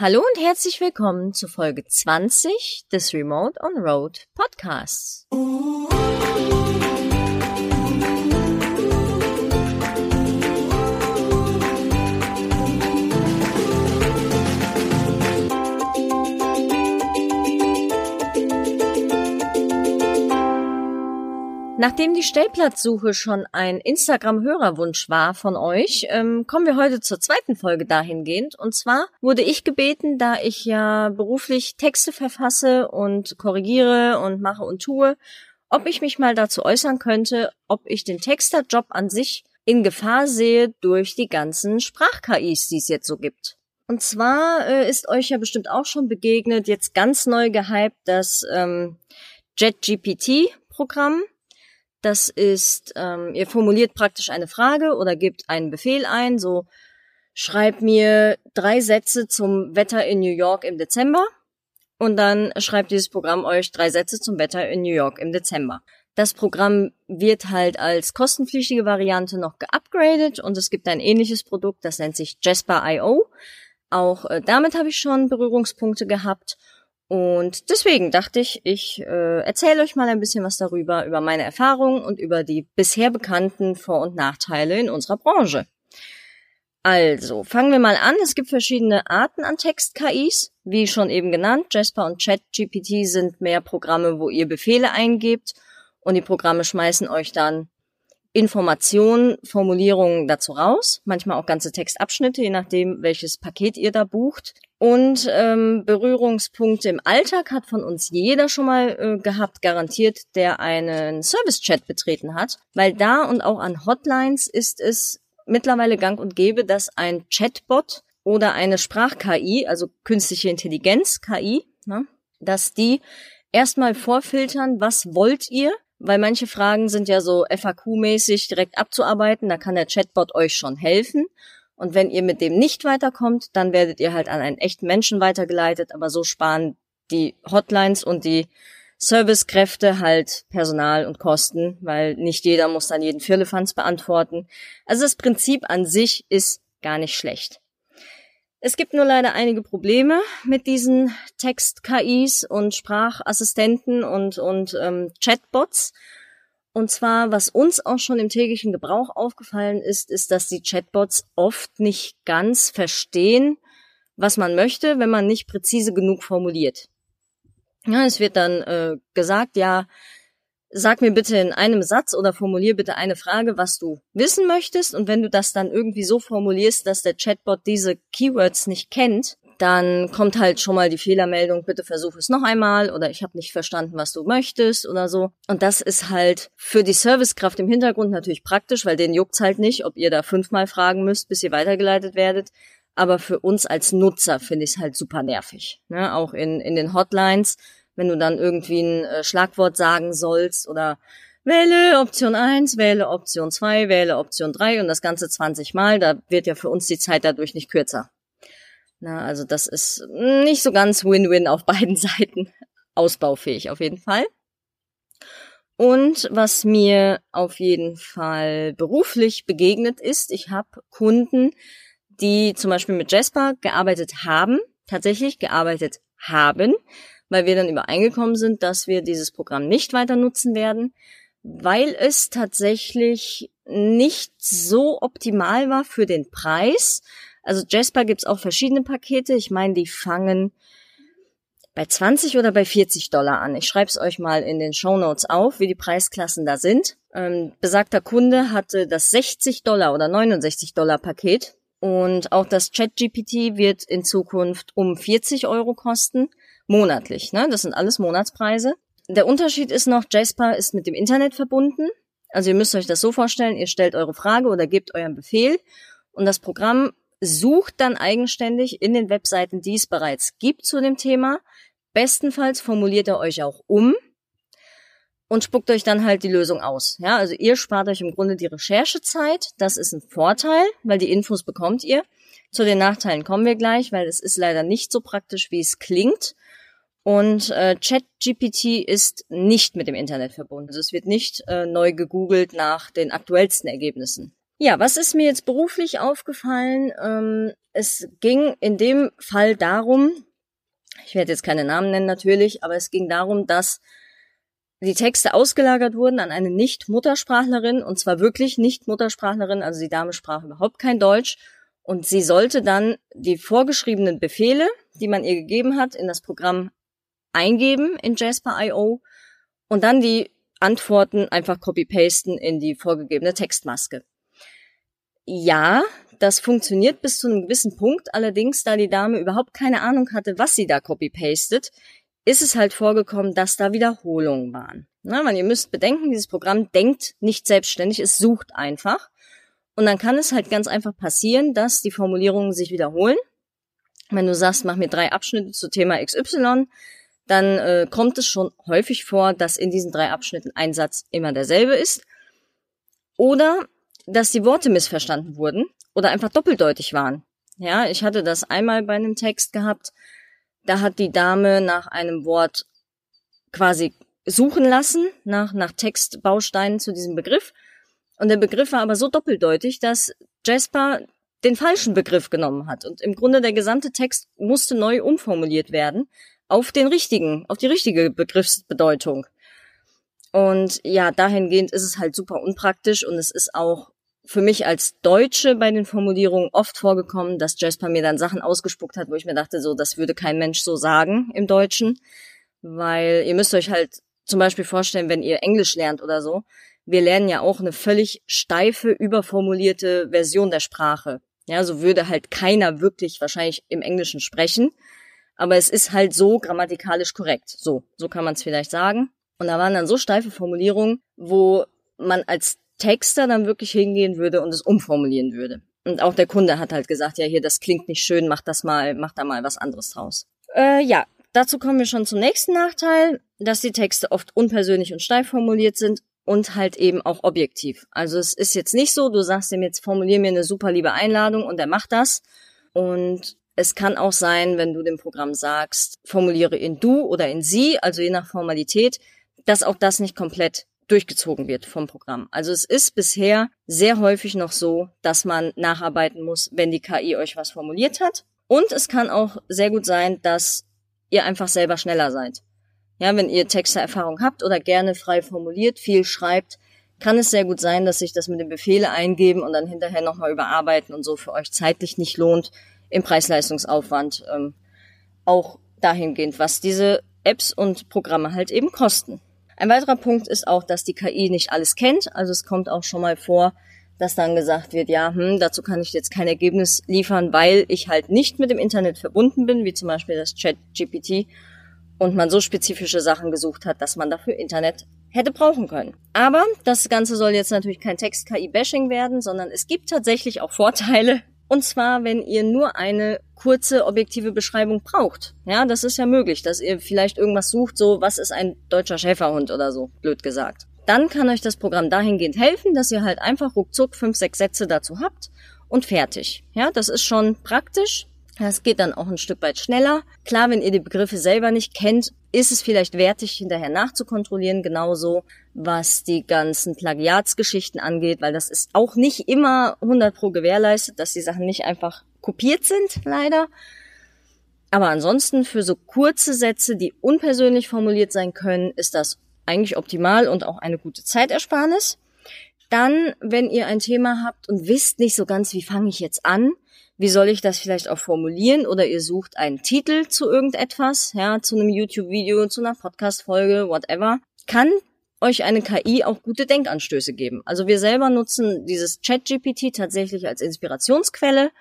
Hallo und herzlich willkommen zu Folge 20 des Remote on Road Podcasts. Nachdem die Stellplatzsuche schon ein Instagram-Hörerwunsch war von euch, ähm, kommen wir heute zur zweiten Folge dahingehend. Und zwar wurde ich gebeten, da ich ja beruflich Texte verfasse und korrigiere und mache und tue, ob ich mich mal dazu äußern könnte, ob ich den Texterjob an sich in Gefahr sehe durch die ganzen Sprach-KIs, die es jetzt so gibt. Und zwar äh, ist euch ja bestimmt auch schon begegnet, jetzt ganz neu gehypt, das ähm, JetGPT-Programm das ist, ähm, ihr formuliert praktisch eine Frage oder gebt einen Befehl ein, so schreib mir drei Sätze zum Wetter in New York im Dezember und dann schreibt dieses Programm euch drei Sätze zum Wetter in New York im Dezember. Das Programm wird halt als kostenpflichtige Variante noch geupgradet und es gibt ein ähnliches Produkt, das nennt sich Jasper.io. Auch äh, damit habe ich schon Berührungspunkte gehabt und deswegen dachte ich, ich äh, erzähle euch mal ein bisschen was darüber, über meine Erfahrungen und über die bisher bekannten Vor- und Nachteile in unserer Branche. Also, fangen wir mal an. Es gibt verschiedene Arten an Text-KIs. Wie schon eben genannt, Jasper und ChatGPT sind mehr Programme, wo ihr Befehle eingebt und die Programme schmeißen euch dann Informationen, Formulierungen dazu raus, manchmal auch ganze Textabschnitte, je nachdem, welches Paket ihr da bucht. Und ähm, Berührungspunkte im Alltag hat von uns jeder schon mal äh, gehabt, garantiert, der einen Service-Chat betreten hat, weil da und auch an Hotlines ist es mittlerweile gang und gäbe, dass ein Chatbot oder eine Sprach-KI, also künstliche Intelligenz-KI, ne, dass die erstmal vorfiltern, was wollt ihr, weil manche Fragen sind ja so FAQ-mäßig direkt abzuarbeiten, da kann der Chatbot euch schon helfen. Und wenn ihr mit dem nicht weiterkommt, dann werdet ihr halt an einen echten Menschen weitergeleitet, aber so sparen die Hotlines und die Servicekräfte halt Personal und Kosten, weil nicht jeder muss dann jeden Firlefanz beantworten. Also das Prinzip an sich ist gar nicht schlecht. Es gibt nur leider einige Probleme mit diesen Text-KIs und Sprachassistenten und, und ähm, Chatbots. Und zwar, was uns auch schon im täglichen Gebrauch aufgefallen ist, ist, dass die Chatbots oft nicht ganz verstehen, was man möchte, wenn man nicht präzise genug formuliert. Ja, es wird dann äh, gesagt, ja, sag mir bitte in einem Satz oder formulier bitte eine Frage, was du wissen möchtest. Und wenn du das dann irgendwie so formulierst, dass der Chatbot diese Keywords nicht kennt, dann kommt halt schon mal die Fehlermeldung, bitte versuch es noch einmal oder ich habe nicht verstanden, was du möchtest oder so. Und das ist halt für die Servicekraft im Hintergrund natürlich praktisch, weil den juckt's halt nicht, ob ihr da fünfmal fragen müsst, bis ihr weitergeleitet werdet. Aber für uns als Nutzer finde ich es halt super nervig. Ne? Auch in, in den Hotlines wenn du dann irgendwie ein äh, Schlagwort sagen sollst oder wähle Option 1, wähle Option 2, wähle Option 3 und das Ganze 20 Mal, da wird ja für uns die Zeit dadurch nicht kürzer. Na, also das ist nicht so ganz Win-Win auf beiden Seiten. Ausbaufähig auf jeden Fall. Und was mir auf jeden Fall beruflich begegnet ist, ich habe Kunden, die zum Beispiel mit Jasper gearbeitet haben, tatsächlich gearbeitet haben, weil wir dann übereingekommen sind, dass wir dieses Programm nicht weiter nutzen werden, weil es tatsächlich nicht so optimal war für den Preis. Also Jasper gibt's auch verschiedene Pakete. Ich meine, die fangen bei 20 oder bei 40 Dollar an. Ich schreibe es euch mal in den Show Notes auf, wie die Preisklassen da sind. Ähm, besagter Kunde hatte das 60 Dollar oder 69 Dollar Paket und auch das ChatGPT wird in Zukunft um 40 Euro kosten monatlich. Ne? Das sind alles Monatspreise. Der Unterschied ist noch, Jasper ist mit dem Internet verbunden. Also ihr müsst euch das so vorstellen, ihr stellt eure Frage oder gebt euren Befehl und das Programm sucht dann eigenständig in den Webseiten, die es bereits gibt zu dem Thema. Bestenfalls formuliert er euch auch um und spuckt euch dann halt die Lösung aus. Ja, also ihr spart euch im Grunde die Recherchezeit. Das ist ein Vorteil, weil die Infos bekommt ihr. Zu den Nachteilen kommen wir gleich, weil es ist leider nicht so praktisch, wie es klingt. Und äh, ChatGPT ist nicht mit dem Internet verbunden. Also es wird nicht äh, neu gegoogelt nach den aktuellsten Ergebnissen. Ja, was ist mir jetzt beruflich aufgefallen? Ähm, es ging in dem Fall darum, ich werde jetzt keine Namen nennen natürlich, aber es ging darum, dass die Texte ausgelagert wurden an eine Nicht-Muttersprachlerin und zwar wirklich Nicht-Muttersprachlerin, also die Dame sprach überhaupt kein Deutsch und sie sollte dann die vorgeschriebenen Befehle, die man ihr gegeben hat, in das Programm eingeben in Jasper.io und dann die Antworten einfach copy-pasten in die vorgegebene Textmaske. Ja, das funktioniert bis zu einem gewissen Punkt. Allerdings, da die Dame überhaupt keine Ahnung hatte, was sie da copy-pastet, ist es halt vorgekommen, dass da Wiederholungen waren. Na, weil ihr müsst bedenken, dieses Programm denkt nicht selbstständig, es sucht einfach. Und dann kann es halt ganz einfach passieren, dass die Formulierungen sich wiederholen. Wenn du sagst, mach mir drei Abschnitte zu Thema XY, dann äh, kommt es schon häufig vor, dass in diesen drei Abschnitten ein Satz immer derselbe ist. Oder dass die Worte missverstanden wurden oder einfach doppeldeutig waren. Ja, ich hatte das einmal bei einem Text gehabt. Da hat die Dame nach einem Wort quasi suchen lassen, nach, nach Textbausteinen zu diesem Begriff. Und der Begriff war aber so doppeldeutig, dass Jasper den falschen Begriff genommen hat. Und im Grunde der gesamte Text musste neu umformuliert werden auf den richtigen, auf die richtige Begriffsbedeutung. Und ja, dahingehend ist es halt super unpraktisch und es ist auch für mich als Deutsche bei den Formulierungen oft vorgekommen, dass Jasper mir dann Sachen ausgespuckt hat, wo ich mir dachte, so, das würde kein Mensch so sagen im Deutschen. Weil ihr müsst euch halt zum Beispiel vorstellen, wenn ihr Englisch lernt oder so, wir lernen ja auch eine völlig steife, überformulierte Version der Sprache. Ja, so würde halt keiner wirklich wahrscheinlich im Englischen sprechen. Aber es ist halt so grammatikalisch korrekt. So, so kann man es vielleicht sagen. Und da waren dann so steife Formulierungen, wo man als Texter dann wirklich hingehen würde und es umformulieren würde. Und auch der Kunde hat halt gesagt, ja, hier, das klingt nicht schön, mach das mal, mach da mal was anderes draus. Äh, ja, dazu kommen wir schon zum nächsten Nachteil, dass die Texte oft unpersönlich und steif formuliert sind und halt eben auch objektiv. Also es ist jetzt nicht so, du sagst ihm jetzt, formulier mir eine super liebe Einladung und er macht das. Und es kann auch sein, wenn du dem Programm sagst, formuliere in du oder in sie, also je nach Formalität, dass auch das nicht komplett durchgezogen wird vom Programm. Also es ist bisher sehr häufig noch so, dass man nacharbeiten muss, wenn die KI euch was formuliert hat. Und es kann auch sehr gut sein, dass ihr einfach selber schneller seid. Ja, wenn ihr Texterfahrung habt oder gerne frei formuliert, viel schreibt, kann es sehr gut sein, dass sich das mit den Befehle eingeben und dann hinterher nochmal überarbeiten und so für euch zeitlich nicht lohnt im Preis-Leistungsaufwand. Ähm, auch dahingehend, was diese Apps und Programme halt eben kosten. Ein weiterer Punkt ist auch, dass die KI nicht alles kennt. Also es kommt auch schon mal vor, dass dann gesagt wird, ja, hm, dazu kann ich jetzt kein Ergebnis liefern, weil ich halt nicht mit dem Internet verbunden bin, wie zum Beispiel das Chat GPT und man so spezifische Sachen gesucht hat, dass man dafür Internet hätte brauchen können. Aber das Ganze soll jetzt natürlich kein Text-KI-Bashing werden, sondern es gibt tatsächlich auch Vorteile, und zwar, wenn ihr nur eine kurze objektive Beschreibung braucht. Ja, das ist ja möglich, dass ihr vielleicht irgendwas sucht, so was ist ein deutscher Schäferhund oder so, blöd gesagt. Dann kann euch das Programm dahingehend helfen, dass ihr halt einfach ruckzuck fünf, sechs Sätze dazu habt und fertig. Ja, das ist schon praktisch. Das geht dann auch ein Stück weit schneller. Klar, wenn ihr die Begriffe selber nicht kennt, ist es vielleicht wertig, hinterher nachzukontrollieren, genauso was die ganzen Plagiatsgeschichten angeht, weil das ist auch nicht immer 100 pro gewährleistet, dass die Sachen nicht einfach kopiert sind, leider. Aber ansonsten für so kurze Sätze, die unpersönlich formuliert sein können, ist das eigentlich optimal und auch eine gute Zeitersparnis. Dann, wenn ihr ein Thema habt und wisst nicht so ganz, wie fange ich jetzt an, wie soll ich das vielleicht auch formulieren? Oder ihr sucht einen Titel zu irgendetwas, ja, zu einem YouTube-Video, zu einer Podcast-Folge, whatever. Kann euch eine KI auch gute Denkanstöße geben. Also wir selber nutzen dieses Chat-GPT tatsächlich als Inspirationsquelle.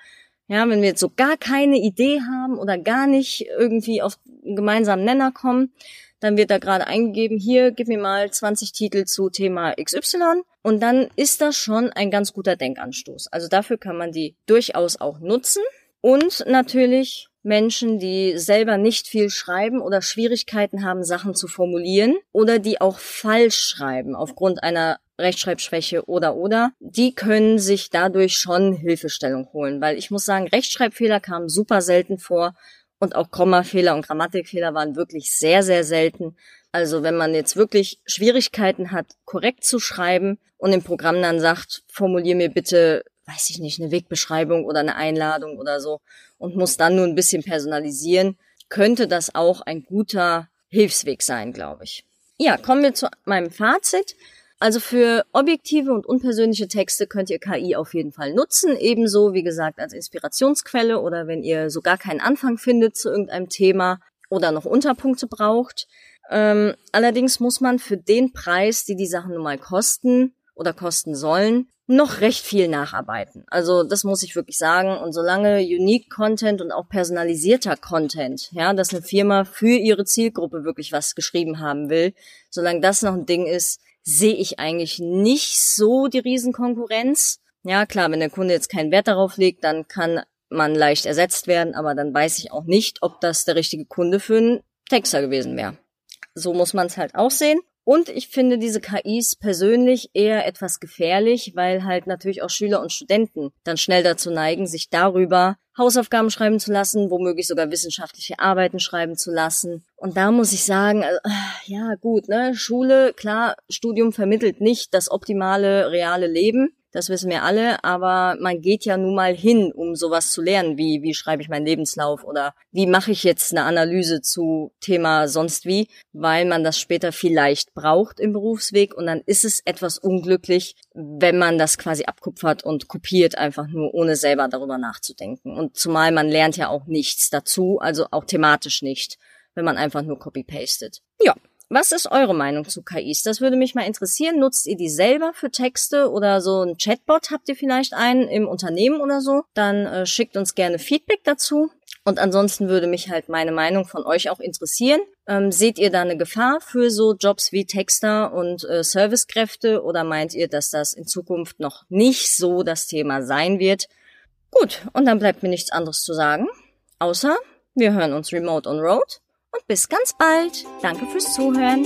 Ja, wenn wir jetzt so gar keine Idee haben oder gar nicht irgendwie auf einen gemeinsamen Nenner kommen, dann wird da gerade eingegeben, hier, gib mir mal 20 Titel zu Thema XY und dann ist das schon ein ganz guter Denkanstoß. Also dafür kann man die durchaus auch nutzen. Und natürlich Menschen, die selber nicht viel schreiben oder Schwierigkeiten haben, Sachen zu formulieren oder die auch falsch schreiben aufgrund einer Rechtschreibschwäche oder oder, die können sich dadurch schon Hilfestellung holen, weil ich muss sagen, Rechtschreibfehler kamen super selten vor und auch Kommafehler und Grammatikfehler waren wirklich sehr, sehr selten. Also wenn man jetzt wirklich Schwierigkeiten hat, korrekt zu schreiben und im Programm dann sagt, formulier mir bitte, weiß ich nicht, eine Wegbeschreibung oder eine Einladung oder so und muss dann nur ein bisschen personalisieren, könnte das auch ein guter Hilfsweg sein, glaube ich. Ja, kommen wir zu meinem Fazit. Also für objektive und unpersönliche Texte könnt ihr KI auf jeden Fall nutzen, ebenso wie gesagt als Inspirationsquelle oder wenn ihr so gar keinen Anfang findet zu irgendeinem Thema oder noch Unterpunkte braucht. Ähm, allerdings muss man für den Preis, die die Sachen nun mal kosten oder kosten sollen, noch recht viel nacharbeiten. Also das muss ich wirklich sagen. Und solange Unique Content und auch personalisierter Content, ja, dass eine Firma für ihre Zielgruppe wirklich was geschrieben haben will, solange das noch ein Ding ist, sehe ich eigentlich nicht so die Riesenkonkurrenz. Ja, klar, wenn der Kunde jetzt keinen Wert darauf legt, dann kann man leicht ersetzt werden, aber dann weiß ich auch nicht, ob das der richtige Kunde für einen Texter gewesen wäre. So muss man es halt auch sehen. Und ich finde diese KIs persönlich eher etwas gefährlich, weil halt natürlich auch Schüler und Studenten dann schnell dazu neigen, sich darüber Hausaufgaben schreiben zu lassen, womöglich sogar wissenschaftliche Arbeiten schreiben zu lassen. Und da muss ich sagen, also, ja gut, ne, Schule, klar, Studium vermittelt nicht das optimale reale Leben. Das wissen wir alle, aber man geht ja nun mal hin, um sowas zu lernen, wie wie schreibe ich meinen Lebenslauf oder wie mache ich jetzt eine Analyse zu Thema sonst wie, weil man das später vielleicht braucht im Berufsweg und dann ist es etwas unglücklich, wenn man das quasi abkupfert und kopiert einfach nur ohne selber darüber nachzudenken und zumal man lernt ja auch nichts dazu, also auch thematisch nicht, wenn man einfach nur copy-pastet. Ja, was ist eure Meinung zu KIs? Das würde mich mal interessieren. Nutzt ihr die selber für Texte oder so ein Chatbot? Habt ihr vielleicht einen im Unternehmen oder so? Dann äh, schickt uns gerne Feedback dazu. Und ansonsten würde mich halt meine Meinung von euch auch interessieren. Ähm, seht ihr da eine Gefahr für so Jobs wie Texter und äh, Servicekräfte oder meint ihr, dass das in Zukunft noch nicht so das Thema sein wird? Gut, und dann bleibt mir nichts anderes zu sagen, außer wir hören uns remote on road und bis ganz bald. Danke fürs Zuhören.